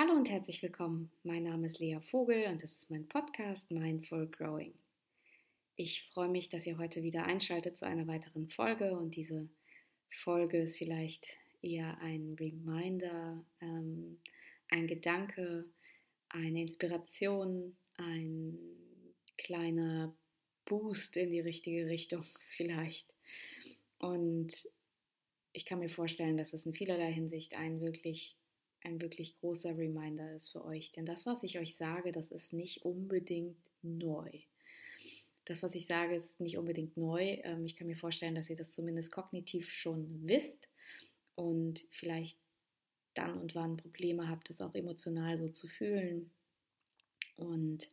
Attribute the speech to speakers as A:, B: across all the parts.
A: Hallo und herzlich willkommen. Mein Name ist Lea Vogel und das ist mein Podcast Mindful Growing. Ich freue mich, dass ihr heute wieder einschaltet zu einer weiteren Folge und diese Folge ist vielleicht eher ein Reminder, ähm, ein Gedanke, eine Inspiration, ein kleiner Boost in die richtige Richtung vielleicht. Und ich kann mir vorstellen, dass es in vielerlei Hinsicht ein wirklich ein wirklich großer Reminder ist für euch. Denn das, was ich euch sage, das ist nicht unbedingt neu. Das, was ich sage, ist nicht unbedingt neu. Ähm, ich kann mir vorstellen, dass ihr das zumindest kognitiv schon wisst und vielleicht dann und wann Probleme habt, das auch emotional so zu fühlen. Und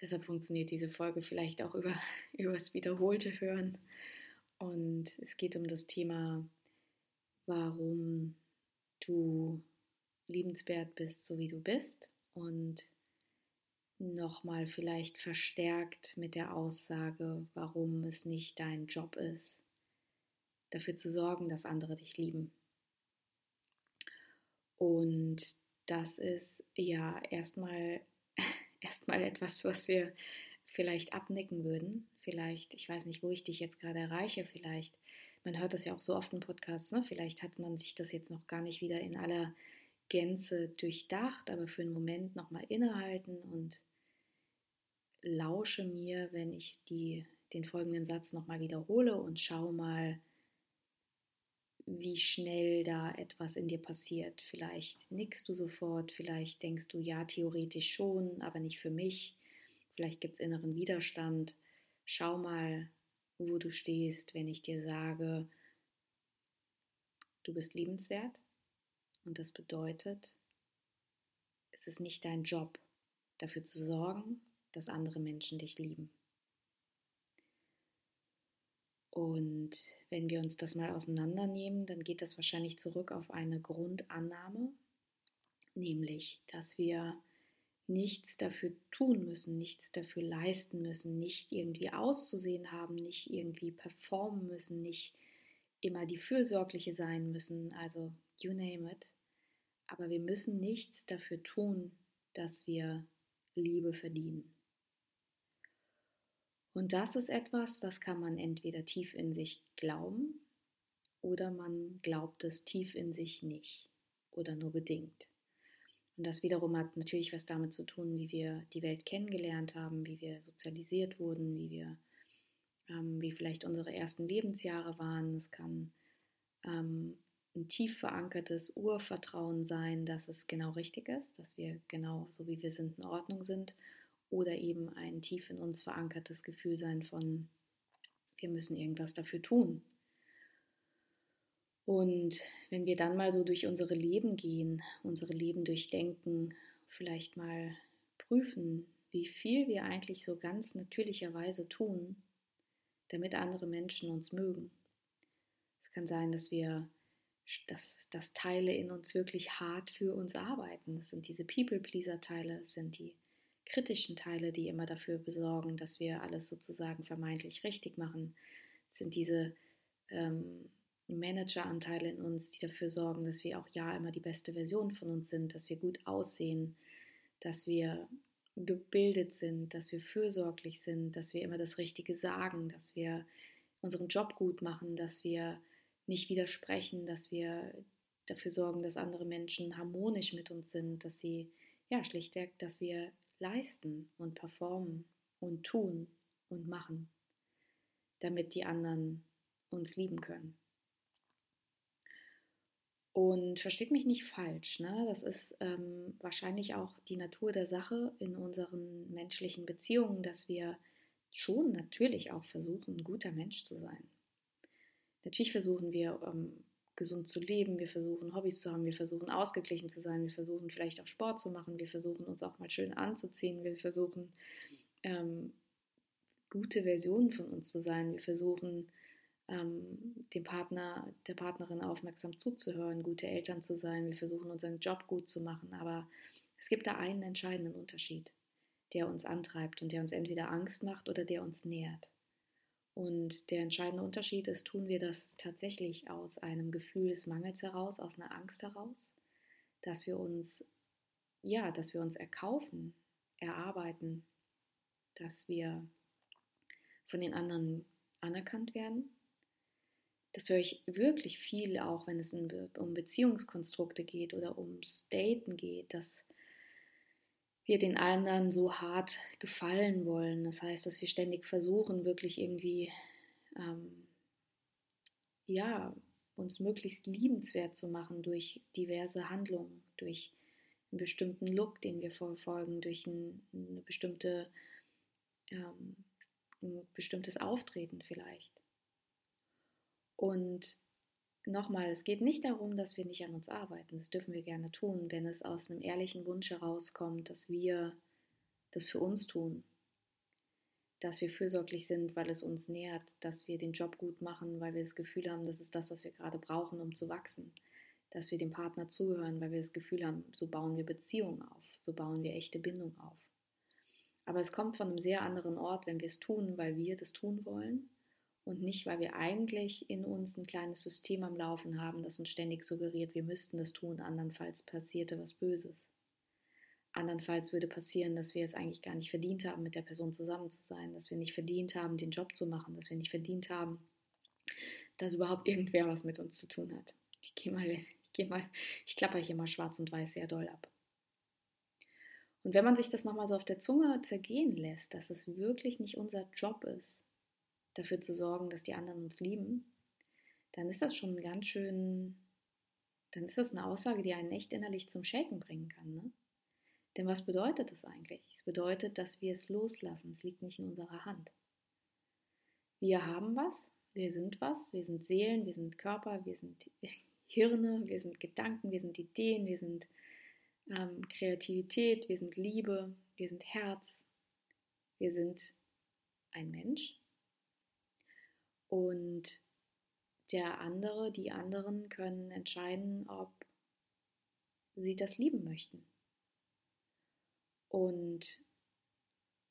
A: deshalb funktioniert diese Folge vielleicht auch über, über das wiederholte Hören. Und es geht um das Thema, warum du liebenswert bist, so wie du bist und nochmal vielleicht verstärkt mit der Aussage, warum es nicht dein Job ist, dafür zu sorgen, dass andere dich lieben. Und das ist ja erstmal erstmal etwas, was wir vielleicht abnicken würden. Vielleicht, ich weiß nicht, wo ich dich jetzt gerade erreiche, vielleicht, man hört das ja auch so oft in Podcasts, ne? vielleicht hat man sich das jetzt noch gar nicht wieder in aller Gänze durchdacht, aber für einen Moment nochmal innehalten und lausche mir, wenn ich die, den folgenden Satz nochmal wiederhole und schau mal, wie schnell da etwas in dir passiert. Vielleicht nickst du sofort, vielleicht denkst du, ja, theoretisch schon, aber nicht für mich. Vielleicht gibt es inneren Widerstand. Schau mal, wo du stehst, wenn ich dir sage, du bist liebenswert, und das bedeutet, es ist nicht dein Job, dafür zu sorgen, dass andere Menschen dich lieben. Und wenn wir uns das mal auseinandernehmen, dann geht das wahrscheinlich zurück auf eine Grundannahme, nämlich, dass wir nichts dafür tun müssen, nichts dafür leisten müssen, nicht irgendwie auszusehen haben, nicht irgendwie performen müssen, nicht immer die Fürsorgliche sein müssen, also you name it, aber wir müssen nichts dafür tun, dass wir Liebe verdienen. Und das ist etwas, das kann man entweder tief in sich glauben oder man glaubt es tief in sich nicht oder nur bedingt. Und das wiederum hat natürlich was damit zu tun, wie wir die Welt kennengelernt haben, wie wir sozialisiert wurden, wie wir, ähm, wie vielleicht unsere ersten Lebensjahre waren. Es kann ähm, ein tief verankertes Urvertrauen sein, dass es genau richtig ist, dass wir genau so wie wir sind in Ordnung sind oder eben ein tief in uns verankertes Gefühl sein von, wir müssen irgendwas dafür tun. Und wenn wir dann mal so durch unsere Leben gehen, unsere Leben durchdenken, vielleicht mal prüfen, wie viel wir eigentlich so ganz natürlicherweise tun, damit andere Menschen uns mögen. Es kann sein, dass wir dass, dass Teile in uns wirklich hart für uns arbeiten. Das sind diese People-Pleaser-Teile, das sind die kritischen Teile, die immer dafür besorgen, dass wir alles sozusagen vermeintlich richtig machen. Das sind diese ähm, Manager-Anteile in uns, die dafür sorgen, dass wir auch ja immer die beste Version von uns sind, dass wir gut aussehen, dass wir gebildet sind, dass wir fürsorglich sind, dass wir immer das Richtige sagen, dass wir unseren Job gut machen, dass wir nicht widersprechen, dass wir dafür sorgen, dass andere Menschen harmonisch mit uns sind, dass sie, ja, schlichtweg, dass wir leisten und performen und tun und machen, damit die anderen uns lieben können. Und versteht mich nicht falsch, ne? das ist ähm, wahrscheinlich auch die Natur der Sache in unseren menschlichen Beziehungen, dass wir schon natürlich auch versuchen, ein guter Mensch zu sein. Natürlich versuchen wir ähm, gesund zu leben, wir versuchen Hobbys zu haben, wir versuchen ausgeglichen zu sein, wir versuchen vielleicht auch Sport zu machen, wir versuchen uns auch mal schön anzuziehen, wir versuchen ähm, gute Versionen von uns zu sein, wir versuchen ähm, dem Partner, der Partnerin aufmerksam zuzuhören, gute Eltern zu sein, wir versuchen unseren Job gut zu machen, aber es gibt da einen entscheidenden Unterschied, der uns antreibt und der uns entweder Angst macht oder der uns nährt. Und der entscheidende Unterschied ist, tun wir das tatsächlich aus einem Gefühl des Mangels heraus, aus einer Angst heraus, dass wir uns ja, dass wir uns erkaufen, erarbeiten, dass wir von den anderen anerkannt werden. Das höre ich wirklich viel, auch wenn es um Beziehungskonstrukte geht oder ums Daten geht, dass wir den anderen so hart gefallen wollen. Das heißt, dass wir ständig versuchen, wirklich irgendwie, ähm, ja, uns möglichst liebenswert zu machen durch diverse Handlungen, durch einen bestimmten Look, den wir verfolgen, durch ein, eine bestimmte, ähm, ein bestimmtes Auftreten vielleicht. Und nochmal, es geht nicht darum, dass wir nicht an uns arbeiten. Das dürfen wir gerne tun, wenn es aus einem ehrlichen Wunsch herauskommt, dass wir das für uns tun. Dass wir fürsorglich sind, weil es uns nährt, dass wir den Job gut machen, weil wir das Gefühl haben, das ist das, was wir gerade brauchen, um zu wachsen. Dass wir dem Partner zuhören, weil wir das Gefühl haben, so bauen wir Beziehungen auf, so bauen wir echte Bindung auf. Aber es kommt von einem sehr anderen Ort, wenn wir es tun, weil wir das tun wollen und nicht, weil wir eigentlich in uns ein kleines System am Laufen haben, das uns ständig suggeriert, wir müssten das tun, andernfalls passierte was Böses. Andernfalls würde passieren, dass wir es eigentlich gar nicht verdient haben, mit der Person zusammen zu sein, dass wir nicht verdient haben, den Job zu machen, dass wir nicht verdient haben, dass überhaupt irgendwer was mit uns zu tun hat. Ich gehe mal, ich gehe mal, ich klapper hier mal schwarz und weiß sehr doll ab. Und wenn man sich das nochmal so auf der Zunge zergehen lässt, dass es wirklich nicht unser Job ist, dafür zu sorgen, dass die anderen uns lieben, dann ist das schon ganz schön, dann ist das eine Aussage, die einen echt innerlich zum Shaken bringen kann. Ne? Denn was bedeutet das eigentlich? Es bedeutet, dass wir es loslassen. Es liegt nicht in unserer Hand. Wir haben was, wir sind was, wir sind Seelen, wir sind Körper, wir sind Hirne, wir sind Gedanken, wir sind Ideen, wir sind ähm, Kreativität, wir sind Liebe, wir sind Herz, wir sind ein Mensch und der andere, die anderen können entscheiden, ob sie das lieben möchten. Und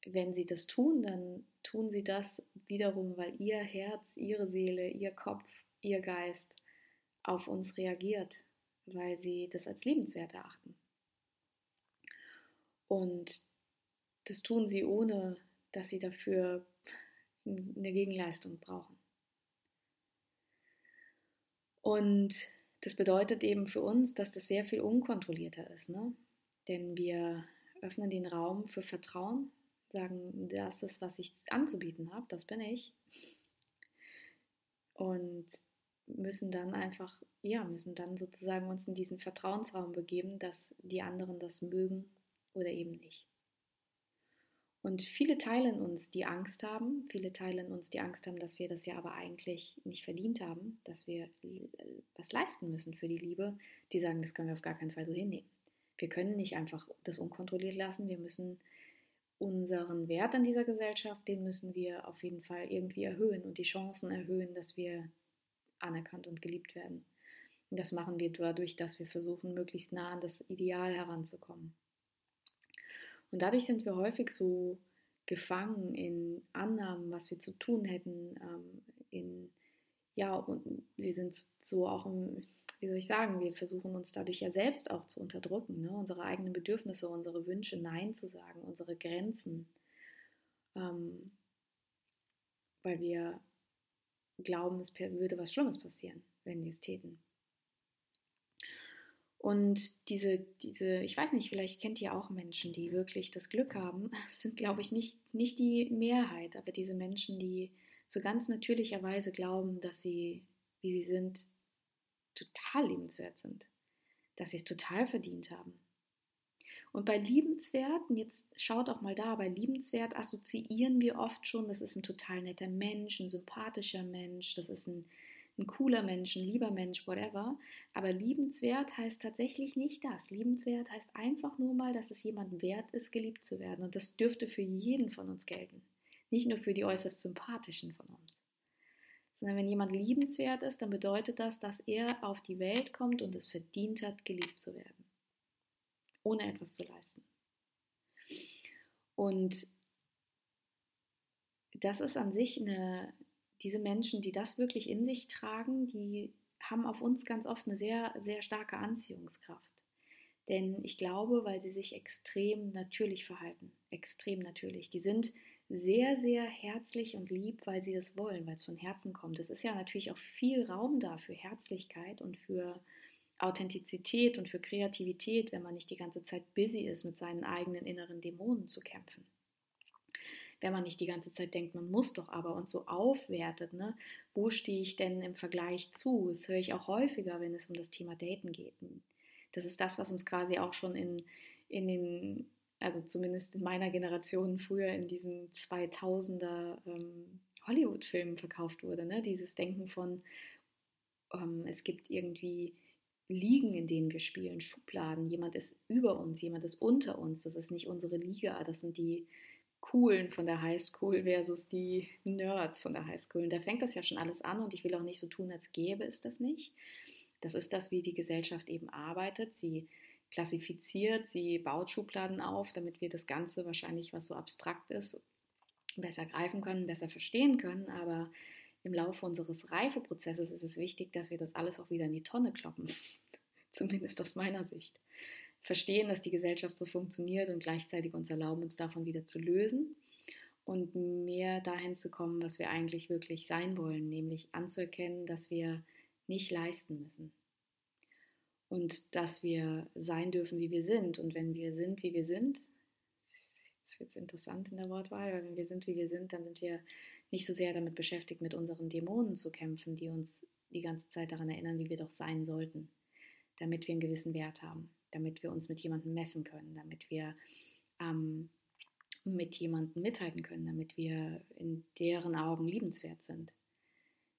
A: wenn sie das tun, dann tun sie das wiederum, weil ihr Herz, ihre Seele, ihr Kopf, ihr Geist auf uns reagiert, weil sie das als liebenswert erachten. Und das tun sie ohne, dass sie dafür eine Gegenleistung brauchen. Und das bedeutet eben für uns, dass das sehr viel unkontrollierter ist. Ne? Denn wir öffnen den Raum für Vertrauen, sagen, das ist, was ich anzubieten habe, das bin ich. Und müssen dann einfach, ja, müssen dann sozusagen uns in diesen Vertrauensraum begeben, dass die anderen das mögen oder eben nicht. Und viele teilen uns, die Angst haben, viele teilen uns, die Angst haben, dass wir das ja aber eigentlich nicht verdient haben, dass wir was leisten müssen für die Liebe, die sagen, das können wir auf gar keinen Fall so hinnehmen. Wir können nicht einfach das unkontrolliert lassen, wir müssen unseren Wert an dieser Gesellschaft, den müssen wir auf jeden Fall irgendwie erhöhen und die Chancen erhöhen, dass wir anerkannt und geliebt werden. Und das machen wir dadurch, dass wir versuchen, möglichst nah an das Ideal heranzukommen. Und dadurch sind wir häufig so gefangen in Annahmen, was wir zu tun hätten, ähm, in, ja, und wir sind so auch im, wie soll ich sagen, wir versuchen uns dadurch ja selbst auch zu unterdrücken, ne? unsere eigenen Bedürfnisse, unsere Wünsche Nein zu sagen, unsere Grenzen, ähm, weil wir glauben, es würde was Schlimmes passieren, wenn wir es täten. Und diese, diese, ich weiß nicht, vielleicht kennt ihr auch Menschen, die wirklich das Glück haben. Sind, glaube ich, nicht, nicht die Mehrheit, aber diese Menschen, die so ganz natürlicherweise glauben, dass sie, wie sie sind, total liebenswert sind. Dass sie es total verdient haben. Und bei liebenswert, und jetzt schaut auch mal da, bei liebenswert assoziieren wir oft schon, das ist ein total netter Mensch, ein sympathischer Mensch, das ist ein ein cooler Mensch, ein lieber Mensch, whatever. Aber liebenswert heißt tatsächlich nicht das. Liebenswert heißt einfach nur mal, dass es jemand wert ist, geliebt zu werden. Und das dürfte für jeden von uns gelten. Nicht nur für die äußerst sympathischen von uns. Sondern wenn jemand liebenswert ist, dann bedeutet das, dass er auf die Welt kommt und es verdient hat, geliebt zu werden. Ohne etwas zu leisten. Und das ist an sich eine, diese Menschen, die das wirklich in sich tragen, die haben auf uns ganz oft eine sehr, sehr starke Anziehungskraft. Denn ich glaube, weil sie sich extrem natürlich verhalten. Extrem natürlich. Die sind sehr, sehr herzlich und lieb, weil sie das wollen, weil es von Herzen kommt. Es ist ja natürlich auch viel Raum da für Herzlichkeit und für Authentizität und für Kreativität, wenn man nicht die ganze Zeit busy ist, mit seinen eigenen inneren Dämonen zu kämpfen. Wenn man nicht die ganze Zeit denkt, man muss doch aber und so aufwertet, ne? wo stehe ich denn im Vergleich zu? Das höre ich auch häufiger, wenn es um das Thema Daten geht. Das ist das, was uns quasi auch schon in, in den, also zumindest in meiner Generation früher in diesen 2000er ähm, Hollywood-Filmen verkauft wurde. Ne? Dieses Denken von, ähm, es gibt irgendwie Ligen, in denen wir spielen, Schubladen. Jemand ist über uns, jemand ist unter uns. Das ist nicht unsere Liga. Das sind die Coolen von der Highschool versus die Nerds von der Highschool. Und da fängt das ja schon alles an und ich will auch nicht so tun, als gäbe es das nicht. Das ist das, wie die Gesellschaft eben arbeitet. Sie klassifiziert, sie baut Schubladen auf, damit wir das Ganze wahrscheinlich, was so abstrakt ist, besser greifen können, besser verstehen können. Aber im Laufe unseres Reifeprozesses ist es wichtig, dass wir das alles auch wieder in die Tonne kloppen. Zumindest aus meiner Sicht. Verstehen, dass die Gesellschaft so funktioniert und gleichzeitig uns erlauben, uns davon wieder zu lösen und mehr dahin zu kommen, was wir eigentlich wirklich sein wollen, nämlich anzuerkennen, dass wir nicht leisten müssen. Und dass wir sein dürfen, wie wir sind. Und wenn wir sind, wie wir sind, jetzt wird es interessant in der Wortwahl, weil wenn wir sind, wie wir sind, dann sind wir nicht so sehr damit beschäftigt, mit unseren Dämonen zu kämpfen, die uns die ganze Zeit daran erinnern, wie wir doch sein sollten, damit wir einen gewissen Wert haben, damit wir uns mit jemandem messen können, damit wir ähm, mit jemandem mithalten können, damit wir in deren Augen liebenswert sind,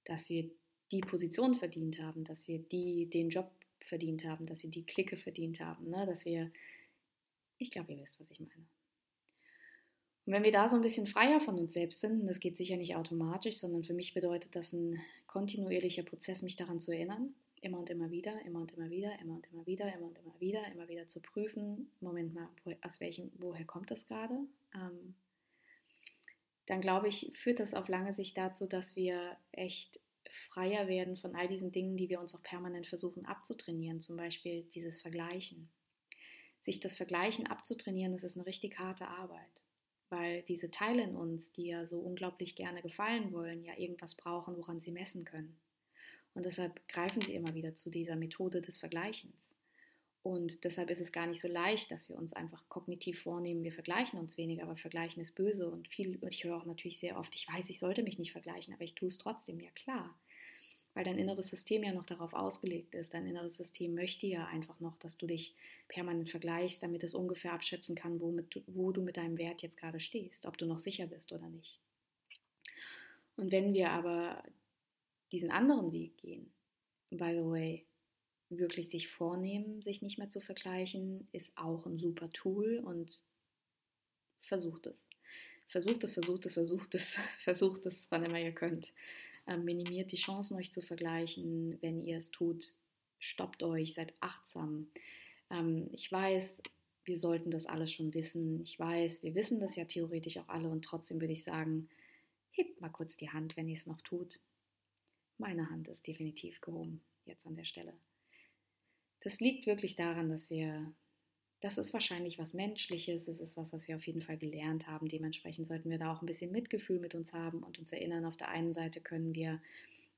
A: dass wir die Position verdient haben, dass wir die den Job verdient haben, dass wir die Clique verdient haben, ne? dass wir, ich glaube, ihr wisst, was ich meine. Und wenn wir da so ein bisschen freier von uns selbst sind, das geht sicher nicht automatisch, sondern für mich bedeutet das ein kontinuierlicher Prozess, mich daran zu erinnern, immer und immer wieder, immer und immer wieder, immer und immer wieder, immer und immer wieder, immer wieder zu prüfen, Moment mal, aus welchem, woher kommt das gerade? Ähm, dann glaube ich, führt das auf lange Sicht dazu, dass wir echt freier werden von all diesen Dingen, die wir uns auch permanent versuchen abzutrainieren, zum Beispiel dieses Vergleichen. Sich das Vergleichen abzutrainieren, das ist eine richtig harte Arbeit weil diese Teile in uns, die ja so unglaublich gerne gefallen wollen, ja irgendwas brauchen, woran sie messen können. Und deshalb greifen sie immer wieder zu dieser Methode des Vergleichens. Und deshalb ist es gar nicht so leicht, dass wir uns einfach kognitiv vornehmen, wir vergleichen uns weniger, aber vergleichen ist böse. Und viel, ich höre auch natürlich sehr oft, ich weiß, ich sollte mich nicht vergleichen, aber ich tue es trotzdem, ja klar weil dein inneres System ja noch darauf ausgelegt ist. Dein inneres System möchte ja einfach noch, dass du dich permanent vergleichst, damit es ungefähr abschätzen kann, wo, mit, wo du mit deinem Wert jetzt gerade stehst, ob du noch sicher bist oder nicht. Und wenn wir aber diesen anderen Weg gehen, by the way, wirklich sich vornehmen, sich nicht mehr zu vergleichen, ist auch ein super Tool und versucht es. Versucht es, versucht es, versucht es, versucht es, wann immer ihr könnt. Ähm, minimiert die Chancen, euch zu vergleichen. Wenn ihr es tut, stoppt euch, seid achtsam. Ähm, ich weiß, wir sollten das alles schon wissen. Ich weiß, wir wissen das ja theoretisch auch alle und trotzdem würde ich sagen, hebt mal kurz die Hand, wenn ihr es noch tut. Meine Hand ist definitiv gehoben jetzt an der Stelle. Das liegt wirklich daran, dass wir das ist wahrscheinlich was Menschliches, es ist was, was wir auf jeden Fall gelernt haben. Dementsprechend sollten wir da auch ein bisschen Mitgefühl mit uns haben und uns erinnern, auf der einen Seite können wir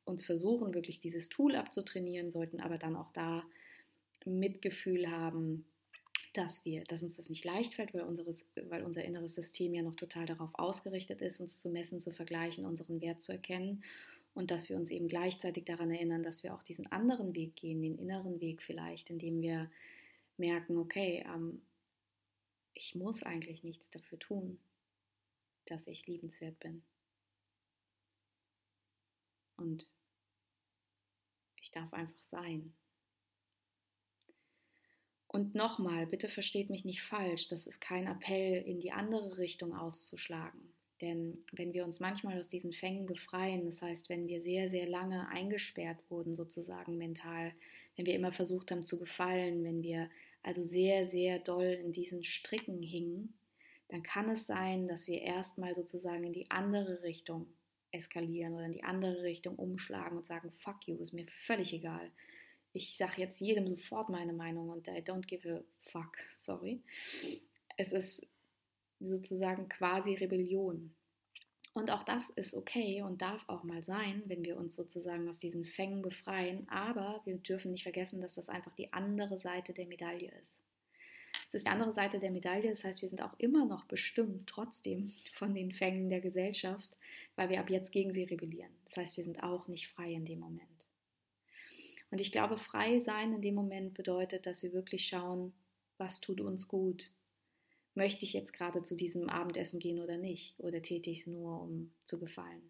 A: uns versuchen, wirklich dieses Tool abzutrainieren, sollten aber dann auch da Mitgefühl haben, dass wir, dass uns das nicht leicht fällt, weil, unseres, weil unser inneres System ja noch total darauf ausgerichtet ist, uns zu messen, zu vergleichen, unseren Wert zu erkennen und dass wir uns eben gleichzeitig daran erinnern, dass wir auch diesen anderen Weg gehen, den inneren Weg vielleicht, indem wir merken, okay, ähm, ich muss eigentlich nichts dafür tun, dass ich liebenswert bin. Und ich darf einfach sein. Und nochmal, bitte versteht mich nicht falsch, das ist kein Appell, in die andere Richtung auszuschlagen. Denn wenn wir uns manchmal aus diesen Fängen befreien, das heißt, wenn wir sehr, sehr lange eingesperrt wurden, sozusagen mental, wenn wir immer versucht haben zu gefallen, wenn wir also sehr, sehr doll in diesen Stricken hingen, dann kann es sein, dass wir erstmal sozusagen in die andere Richtung eskalieren oder in die andere Richtung umschlagen und sagen, fuck you, ist mir völlig egal. ich sage jetzt jedem sofort meine Meinung und I don't give a fuck, sorry. Es ist sozusagen quasi Rebellion. Und auch das ist okay und darf auch mal sein, wenn wir uns sozusagen aus diesen Fängen befreien. Aber wir dürfen nicht vergessen, dass das einfach die andere Seite der Medaille ist. Es ist die andere Seite der Medaille, das heißt, wir sind auch immer noch bestimmt trotzdem von den Fängen der Gesellschaft, weil wir ab jetzt gegen sie rebellieren. Das heißt, wir sind auch nicht frei in dem Moment. Und ich glaube, frei sein in dem Moment bedeutet, dass wir wirklich schauen, was tut uns gut. Möchte ich jetzt gerade zu diesem Abendessen gehen oder nicht? Oder täte ich es nur, um zu gefallen?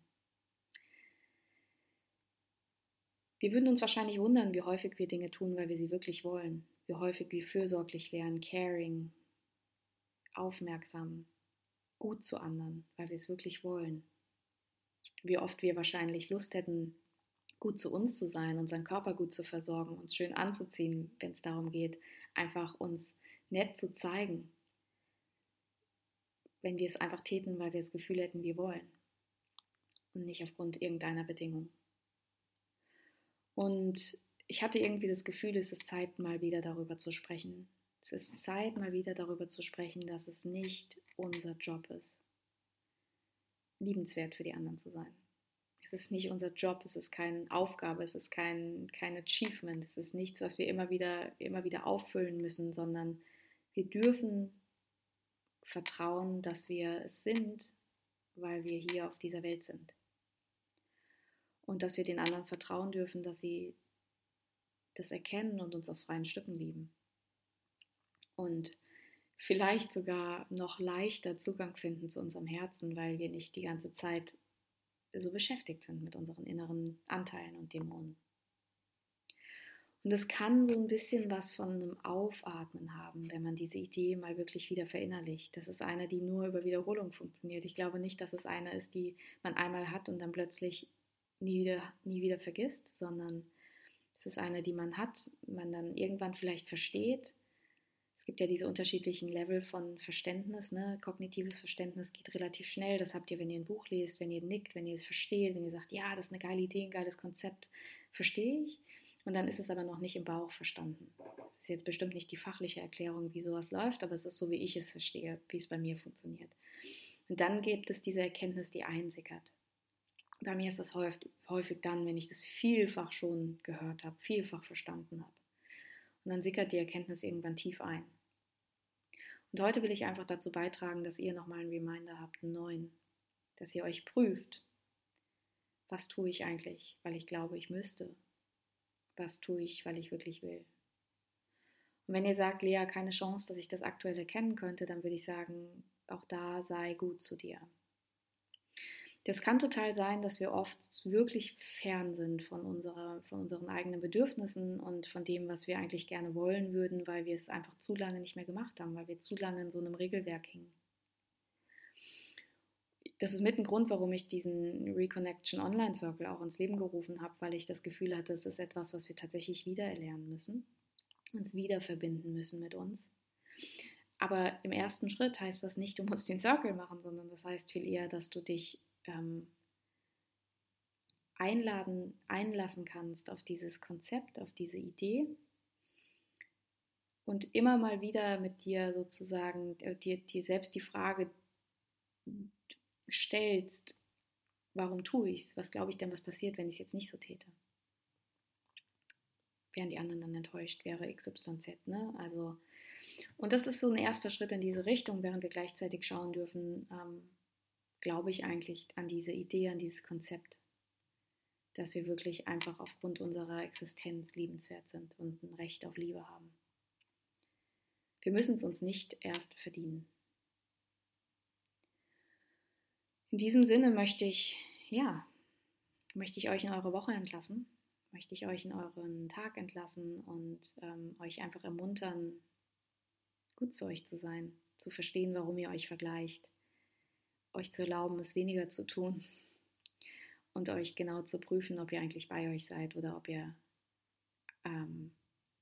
A: Wir würden uns wahrscheinlich wundern, wie häufig wir Dinge tun, weil wir sie wirklich wollen. Wie häufig wir fürsorglich wären, caring, aufmerksam, gut zu anderen, weil wir es wirklich wollen. Wie oft wir wahrscheinlich Lust hätten, gut zu uns zu sein, unseren Körper gut zu versorgen, uns schön anzuziehen, wenn es darum geht, einfach uns nett zu zeigen, wenn wir es einfach täten, weil wir das Gefühl hätten, wir wollen und nicht aufgrund irgendeiner Bedingung. Und ich hatte irgendwie das Gefühl, es ist Zeit, mal wieder darüber zu sprechen. Es ist Zeit, mal wieder darüber zu sprechen, dass es nicht unser Job ist, liebenswert für die anderen zu sein. Es ist nicht unser Job, es ist keine Aufgabe, es ist kein, kein Achievement, es ist nichts, was wir immer wieder, immer wieder auffüllen müssen, sondern wir dürfen vertrauen, dass wir es sind, weil wir hier auf dieser Welt sind. Und dass wir den anderen vertrauen dürfen, dass sie das erkennen und uns aus freien Stücken lieben. Und vielleicht sogar noch leichter Zugang finden zu unserem Herzen, weil wir nicht die ganze Zeit so beschäftigt sind mit unseren inneren Anteilen und Dämonen. Und es kann so ein bisschen was von einem Aufatmen haben, wenn man diese Idee mal wirklich wieder verinnerlicht. Das ist eine, die nur über Wiederholung funktioniert. Ich glaube nicht, dass es eine ist, die man einmal hat und dann plötzlich nie wieder, nie wieder vergisst, sondern es ist eine, die man hat, man dann irgendwann vielleicht versteht gibt ja diese unterschiedlichen Level von Verständnis. Ne? Kognitives Verständnis geht relativ schnell. Das habt ihr, wenn ihr ein Buch lest, wenn ihr nickt, wenn ihr es versteht, wenn ihr sagt, ja, das ist eine geile Idee, ein geiles Konzept, verstehe ich. Und dann ist es aber noch nicht im Bauch verstanden. Das ist jetzt bestimmt nicht die fachliche Erklärung, wie sowas läuft, aber es ist so, wie ich es verstehe, wie es bei mir funktioniert. Und dann gibt es diese Erkenntnis, die einsickert. Bei mir ist das häufig, dann, wenn ich das vielfach schon gehört habe, vielfach verstanden habe. Und dann sickert die Erkenntnis irgendwann tief ein. Und heute will ich einfach dazu beitragen, dass ihr nochmal einen Reminder habt, einen neuen, dass ihr euch prüft, was tue ich eigentlich, weil ich glaube, ich müsste, was tue ich, weil ich wirklich will. Und wenn ihr sagt, Lea, keine Chance, dass ich das aktuell erkennen könnte, dann würde ich sagen, auch da sei gut zu dir. Das kann total sein, dass wir oft wirklich fern sind von, unserer, von unseren eigenen Bedürfnissen und von dem, was wir eigentlich gerne wollen würden, weil wir es einfach zu lange nicht mehr gemacht haben, weil wir zu lange in so einem Regelwerk hingen. Das ist mit ein Grund, warum ich diesen Reconnection Online Circle auch ins Leben gerufen habe, weil ich das Gefühl hatte, es ist etwas, was wir tatsächlich wieder erlernen müssen, uns wieder verbinden müssen mit uns. Aber im ersten Schritt heißt das nicht, du musst den Circle machen, sondern das heißt viel eher, dass du dich ähm, einladen, einlassen kannst auf dieses Konzept, auf diese Idee und immer mal wieder mit dir sozusagen äh, dir, dir selbst die Frage stellst, warum tue ich es? Was glaube ich denn, was passiert, wenn ich es jetzt nicht so täte? Wären die anderen dann enttäuscht, wäre XYZ, ne? Also, und das ist so ein erster Schritt in diese Richtung, während wir gleichzeitig schauen dürfen, ähm, glaube ich eigentlich an diese Idee, an dieses Konzept, dass wir wirklich einfach aufgrund unserer Existenz liebenswert sind und ein Recht auf Liebe haben. Wir müssen es uns nicht erst verdienen. In diesem Sinne möchte ich, ja, möchte ich euch in eure Woche entlassen, möchte ich euch in euren Tag entlassen und ähm, euch einfach ermuntern, gut zu euch zu sein, zu verstehen, warum ihr euch vergleicht, euch zu erlauben, es weniger zu tun und euch genau zu prüfen, ob ihr eigentlich bei euch seid oder ob ihr ähm,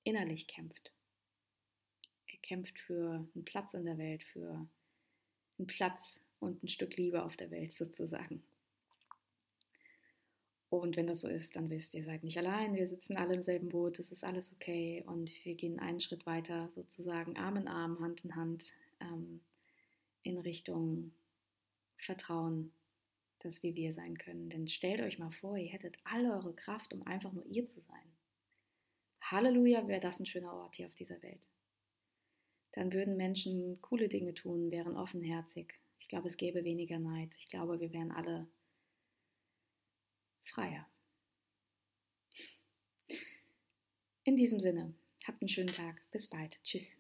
A: innerlich kämpft. Ihr kämpft für einen Platz in der Welt, für einen Platz und ein Stück Liebe auf der Welt sozusagen. Und wenn das so ist, dann wisst ihr, seid nicht allein, wir sitzen alle im selben Boot, es ist alles okay und wir gehen einen Schritt weiter, sozusagen Arm in Arm, Hand in Hand ähm, in Richtung Vertrauen, dass wir wir sein können. Denn stellt euch mal vor, ihr hättet alle eure Kraft, um einfach nur ihr zu sein. Halleluja, wäre das ein schöner Ort hier auf dieser Welt. Dann würden Menschen coole Dinge tun, wären offenherzig. Ich glaube, es gäbe weniger Neid. Ich glaube, wir wären alle freier. In diesem Sinne, habt einen schönen Tag. Bis bald. Tschüss.